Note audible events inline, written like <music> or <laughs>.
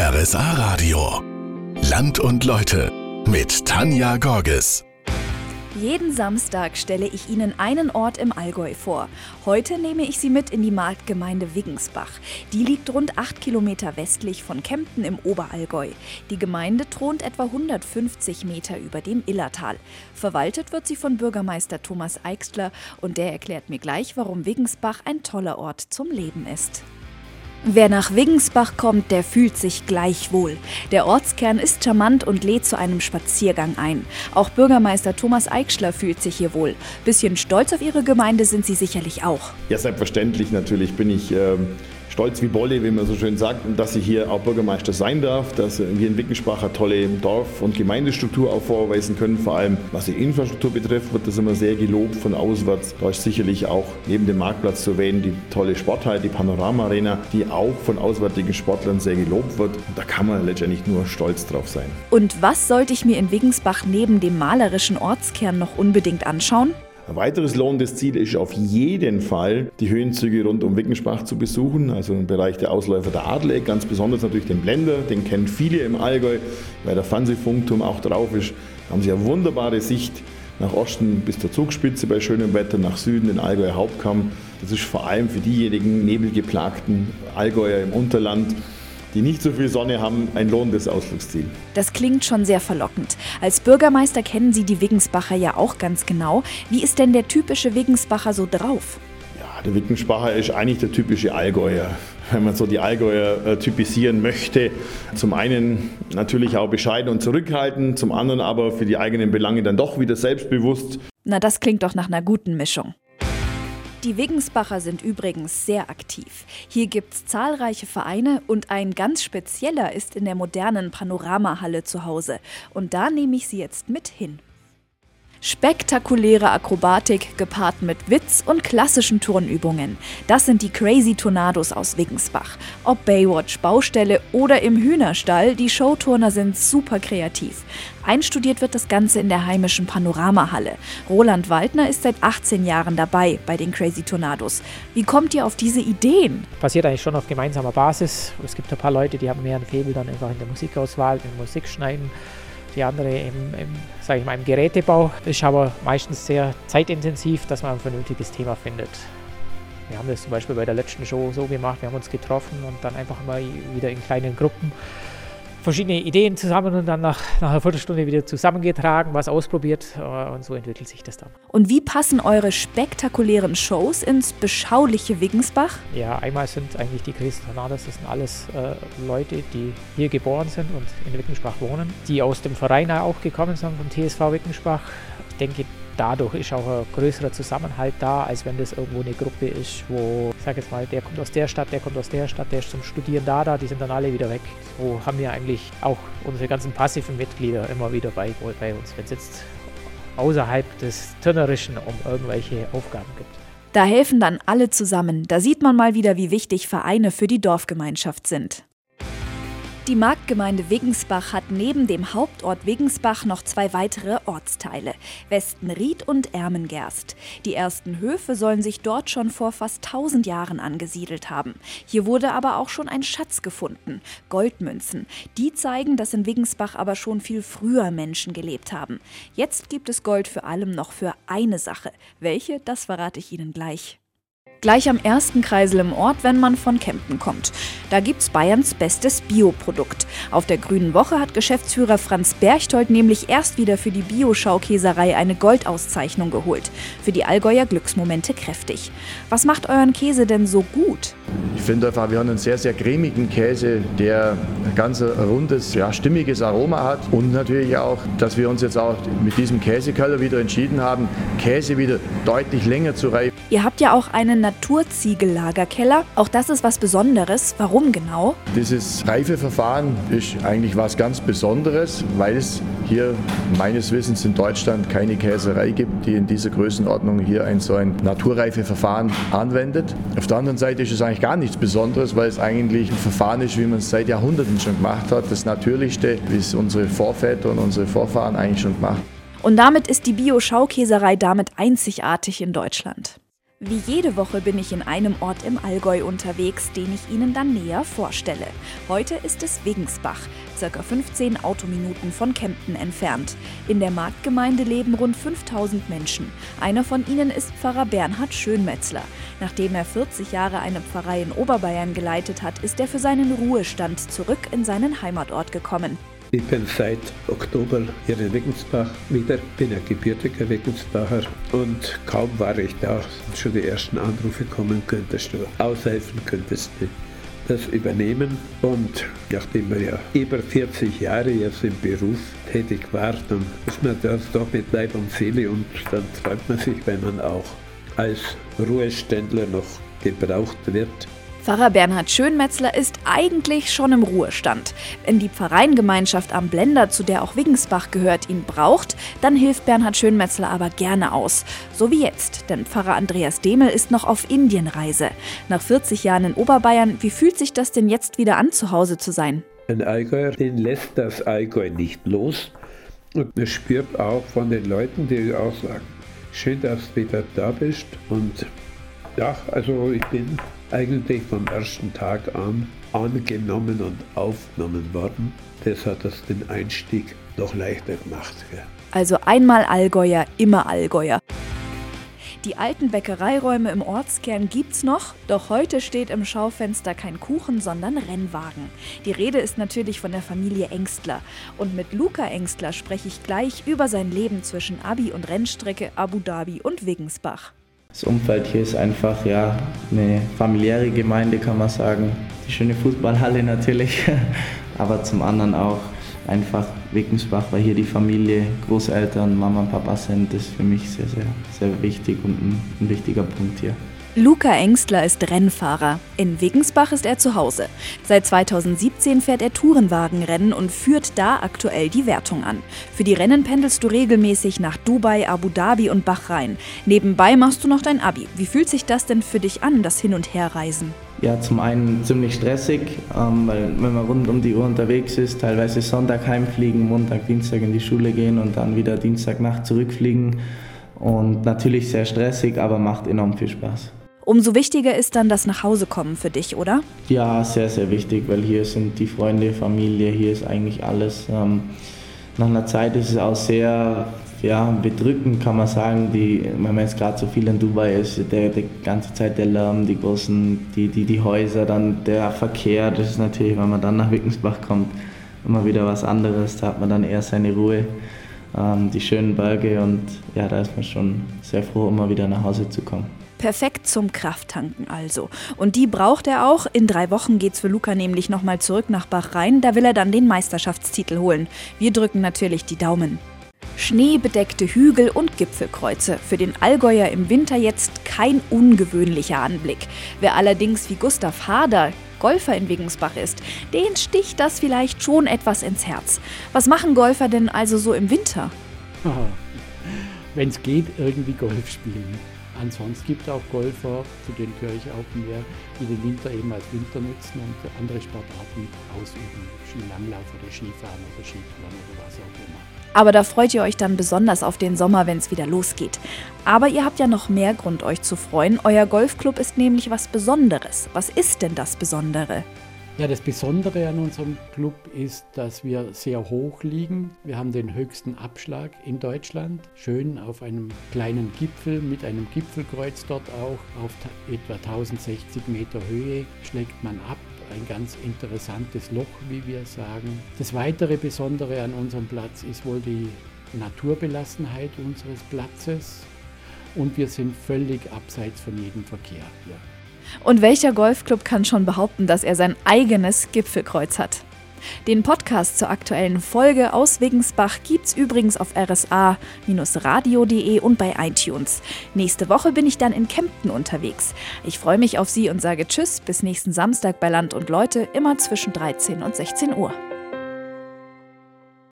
RSA Radio. Land und Leute mit Tanja Gorges. Jeden Samstag stelle ich Ihnen einen Ort im Allgäu vor. Heute nehme ich Sie mit in die Marktgemeinde Wiggensbach. Die liegt rund acht Kilometer westlich von Kempten im Oberallgäu. Die Gemeinde thront etwa 150 Meter über dem Illertal. Verwaltet wird sie von Bürgermeister ThomasEixtler und der erklärt mir gleich, warum Wiggensbach ein toller Ort zum Leben ist. Wer nach Wiggensbach kommt, der fühlt sich gleich wohl. Der Ortskern ist charmant und lädt zu einem Spaziergang ein. Auch Bürgermeister Thomas Eichschler fühlt sich hier wohl. Bisschen stolz auf ihre Gemeinde sind sie sicherlich auch. Ja, selbstverständlich natürlich bin ich. Ähm stolz wie Bolle, wie man so schön sagt, dass ich hier auch Bürgermeister sein darf, dass wir in Wittgenspach eine tolle Dorf- und Gemeindestruktur auch vorweisen können. Vor allem was die Infrastruktur betrifft, wird das immer sehr gelobt von auswärts. Da ist sicherlich auch neben dem Marktplatz zu erwähnen die tolle Sporthalle, die Panorama Arena, die auch von auswärtigen Sportlern sehr gelobt wird. Da kann man letztendlich nur stolz drauf sein. Und was sollte ich mir in Wiggensbach neben dem malerischen Ortskern noch unbedingt anschauen? Ein weiteres lohnendes Ziel ist auf jeden Fall, die Höhenzüge rund um Wickenspach zu besuchen, also im Bereich der Ausläufer der Adleck, ganz besonders natürlich den Blender, den kennen viele im Allgäu, weil der Fernsehfunkturm auch drauf ist. Da haben Sie eine wunderbare Sicht nach Osten bis zur Zugspitze bei schönem Wetter, nach Süden den Allgäuer Hauptkamm. Das ist vor allem für diejenigen nebelgeplagten Allgäuer im Unterland die nicht so viel Sonne haben, ein lohnendes Ausflugsziel. Das klingt schon sehr verlockend. Als Bürgermeister kennen Sie die Wiggensbacher ja auch ganz genau. Wie ist denn der typische Wiggensbacher so drauf? Ja, der Wiggensbacher ist eigentlich der typische Allgäuer wenn man so die Allgäuer äh, typisieren möchte. Zum einen natürlich auch bescheiden und zurückhaltend, zum anderen aber für die eigenen Belange dann doch wieder selbstbewusst. Na, das klingt doch nach einer guten Mischung. Die Wiggensbacher sind übrigens sehr aktiv. Hier gibt es zahlreiche Vereine und ein ganz spezieller ist in der modernen Panoramahalle zu Hause. Und da nehme ich Sie jetzt mit hin. Spektakuläre Akrobatik gepaart mit Witz und klassischen Turnübungen. Das sind die Crazy Tornados aus Wiggensbach. Ob Baywatch, Baustelle oder im Hühnerstall, die Showturner sind super kreativ. Einstudiert wird das Ganze in der heimischen Panoramahalle. Roland Waldner ist seit 18 Jahren dabei bei den Crazy Tornados. Wie kommt ihr auf diese Ideen? Passiert eigentlich schon auf gemeinsamer Basis. Es gibt ein paar Leute, die haben mehr einen Febel dann einfach in der Musikauswahl, im Musikschneiden die andere im, im, sag ich mal, im Gerätebau. Ist aber meistens sehr zeitintensiv, dass man ein vernünftiges Thema findet. Wir haben das zum Beispiel bei der letzten Show so gemacht, wir haben uns getroffen und dann einfach mal wieder in kleinen Gruppen verschiedene Ideen zusammen und dann nach, nach einer Viertelstunde wieder zusammengetragen, was ausprobiert äh, und so entwickelt sich das dann. Und wie passen eure spektakulären Shows ins beschauliche Wiggensbach? Ja, einmal sind eigentlich die Tornados, das sind alles äh, Leute, die hier geboren sind und in Wiggensbach wohnen, die aus dem Verein auch gekommen sind, vom TSV Wiggensbach. Ich denke, dadurch ist auch ein größerer Zusammenhalt da, als wenn das irgendwo eine Gruppe ist, wo, ich sag jetzt mal, der kommt aus der Stadt, der kommt aus der Stadt, der ist zum Studieren da, da, die sind dann alle wieder weg. So haben wir eigentlich auch unsere ganzen passiven Mitglieder immer wieder bei, bei uns, wenn es jetzt außerhalb des Turnerischen um irgendwelche Aufgaben gibt. Da helfen dann alle zusammen. Da sieht man mal wieder, wie wichtig Vereine für die Dorfgemeinschaft sind. Die Marktgemeinde Wiggensbach hat neben dem Hauptort Wiggensbach noch zwei weitere Ortsteile, Westenried und Ermengerst. Die ersten Höfe sollen sich dort schon vor fast 1000 Jahren angesiedelt haben. Hier wurde aber auch schon ein Schatz gefunden, Goldmünzen. Die zeigen, dass in Wiggensbach aber schon viel früher Menschen gelebt haben. Jetzt gibt es Gold für allem noch für eine Sache. Welche, das verrate ich Ihnen gleich. Gleich am ersten Kreisel im Ort, wenn man von Kempten kommt. Da gibt's Bayerns bestes Bioprodukt. Auf der Grünen Woche hat Geschäftsführer Franz Berchtold nämlich erst wieder für die Bio-Schaukäserei eine Goldauszeichnung geholt. Für die Allgäuer Glücksmomente kräftig. Was macht euren Käse denn so gut? Ich finde einfach, wir haben einen sehr, sehr cremigen Käse, der ein ganz rundes, ja, stimmiges Aroma hat. Und natürlich auch, dass wir uns jetzt auch mit diesem Käsekeller wieder entschieden haben, Käse wieder deutlich länger zu reifen. Ihr habt ja auch einen Naturziegellagerkeller. Auch das ist was Besonderes. Warum genau? Dieses Reifeverfahren ist eigentlich was ganz Besonderes, weil es hier meines Wissens in Deutschland keine Käserei gibt, die in dieser Größenordnung hier ein so ein Naturreifeverfahren anwendet. Auf der anderen Seite ist es eigentlich gar nichts Besonderes, weil es eigentlich ein Verfahren ist, wie man es seit Jahrhunderten schon gemacht hat. Das Natürlichste, wie es unsere Vorväter und unsere Vorfahren eigentlich schon gemacht. Und damit ist die Bio-Schaukäserei damit einzigartig in Deutschland. Wie jede Woche bin ich in einem Ort im Allgäu unterwegs, den ich Ihnen dann näher vorstelle. Heute ist es Wegensbach, circa 15 Autominuten von Kempten entfernt. In der Marktgemeinde leben rund 5000 Menschen. Einer von ihnen ist Pfarrer Bernhard Schönmetzler. Nachdem er 40 Jahre eine Pfarrei in Oberbayern geleitet hat, ist er für seinen Ruhestand zurück in seinen Heimatort gekommen. Ich bin seit Oktober hier in Wickensbach wieder, bin ein gebürtiger Wickensbacher und kaum war ich da, sind schon die ersten Anrufe kommen, könntest du aushelfen, könntest du das übernehmen. Und nachdem man ja über 40 Jahre jetzt im Beruf tätig war, dann ist man das doch mit Leib und Seele und dann freut man sich, wenn man auch als Ruheständler noch gebraucht wird Pfarrer Bernhard Schönmetzler ist eigentlich schon im Ruhestand. Wenn die Pfarreiengemeinschaft am Blender, zu der auch Wiggensbach gehört, ihn braucht, dann hilft Bernhard Schönmetzler aber gerne aus. So wie jetzt, denn Pfarrer Andreas Demel ist noch auf Indienreise. Nach 40 Jahren in Oberbayern, wie fühlt sich das denn jetzt wieder an, zu Hause zu sein? Ein Allgäuer, den lässt das Allgäu nicht los. Und man spürt auch von den Leuten, die auch sagen, schön, dass du wieder da bist. Und ja, also ich bin eigentlich vom ersten Tag an angenommen und aufgenommen worden. Das hat das den Einstieg noch leichter gemacht. Also einmal Allgäuer, immer Allgäuer. Die alten Bäckereiräume im Ortskern gibt's noch, doch heute steht im Schaufenster kein Kuchen, sondern Rennwagen. Die Rede ist natürlich von der Familie Engstler. Und mit Luca Engstler spreche ich gleich über sein Leben zwischen Abi und Rennstrecke Abu Dhabi und Wiggensbach. Das Umfeld hier ist einfach ja, eine familiäre Gemeinde, kann man sagen. Die schöne Fußballhalle natürlich, <laughs> aber zum anderen auch einfach Wickensbach, weil hier die Familie, Großeltern, Mama und Papa sind. Das ist für mich sehr, sehr, sehr wichtig und ein, ein wichtiger Punkt hier. Luca Engstler ist Rennfahrer. In Wiggensbach ist er zu Hause. Seit 2017 fährt er Tourenwagenrennen und führt da aktuell die Wertung an. Für die Rennen pendelst du regelmäßig nach Dubai, Abu Dhabi und Bahrain. Nebenbei machst du noch dein Abi. Wie fühlt sich das denn für dich an, das Hin- und Herreisen? Ja, zum einen ziemlich stressig, ähm, weil wenn man rund um die Uhr unterwegs ist, teilweise Sonntag heimfliegen, Montag, Dienstag in die Schule gehen und dann wieder Dienstagnacht zurückfliegen. Und natürlich sehr stressig, aber macht enorm viel Spaß. Umso wichtiger ist dann das Nachhausekommen für dich, oder? Ja, sehr, sehr wichtig, weil hier sind die Freunde, Familie, hier ist eigentlich alles. Ähm, nach einer Zeit ist es auch sehr ja, bedrückend, kann man sagen, die, wenn man jetzt gerade so viel in Dubai ist, der, der ganze Zeit der Lärm, die großen, die, die, die Häuser, dann der Verkehr, das ist natürlich, wenn man dann nach Wickensbach kommt, immer wieder was anderes, da hat man dann eher seine Ruhe, ähm, die schönen Berge und ja, da ist man schon sehr froh, immer wieder nach Hause zu kommen. Perfekt zum Krafttanken also. Und die braucht er auch. In drei Wochen geht's für Luca nämlich nochmal zurück nach Bachrhein. Da will er dann den Meisterschaftstitel holen. Wir drücken natürlich die Daumen. Schneebedeckte Hügel und Gipfelkreuze. Für den Allgäuer im Winter jetzt kein ungewöhnlicher Anblick. Wer allerdings wie Gustav Hader Golfer in Wegensbach ist, den sticht das vielleicht schon etwas ins Herz. Was machen Golfer denn also so im Winter? <laughs> Wenn es geht, irgendwie Golf spielen. Ansonsten gibt es auch Golfer, zu denen gehöre ich auch mehr, die den Winter eben als Winter nutzen und andere Sportarten ausüben. Skilanglauf oder Skifahren oder Skifahren oder was auch immer. Aber da freut ihr euch dann besonders auf den Sommer, wenn es wieder losgeht. Aber ihr habt ja noch mehr Grund, euch zu freuen. Euer Golfclub ist nämlich was Besonderes. Was ist denn das Besondere? Ja, das Besondere an unserem Club ist, dass wir sehr hoch liegen. Wir haben den höchsten Abschlag in Deutschland. Schön auf einem kleinen Gipfel mit einem Gipfelkreuz dort auch. Auf etwa 1060 Meter Höhe schlägt man ab. Ein ganz interessantes Loch, wie wir sagen. Das weitere Besondere an unserem Platz ist wohl die Naturbelassenheit unseres Platzes. Und wir sind völlig abseits von jedem Verkehr hier. Und welcher Golfclub kann schon behaupten, dass er sein eigenes Gipfelkreuz hat? Den Podcast zur aktuellen Folge aus Wiggensbach gibt's übrigens auf rsa-radio.de und bei iTunes. Nächste Woche bin ich dann in Kempten unterwegs. Ich freue mich auf Sie und sage Tschüss bis nächsten Samstag bei Land und Leute, immer zwischen 13 und 16 Uhr.